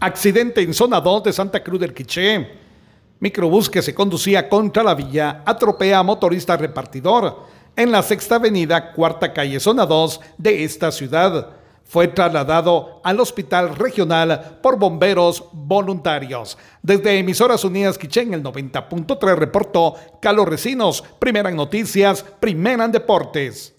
Accidente en zona 2 de Santa Cruz del Quiché. Microbús que se conducía contra la villa atropea a motorista repartidor en la sexta avenida, cuarta calle, zona 2 de esta ciudad. Fue trasladado al hospital regional por bomberos voluntarios. Desde Emisoras Unidas Quiché en el 90.3 reportó Carlos Recinos, primera en noticias, primera en deportes.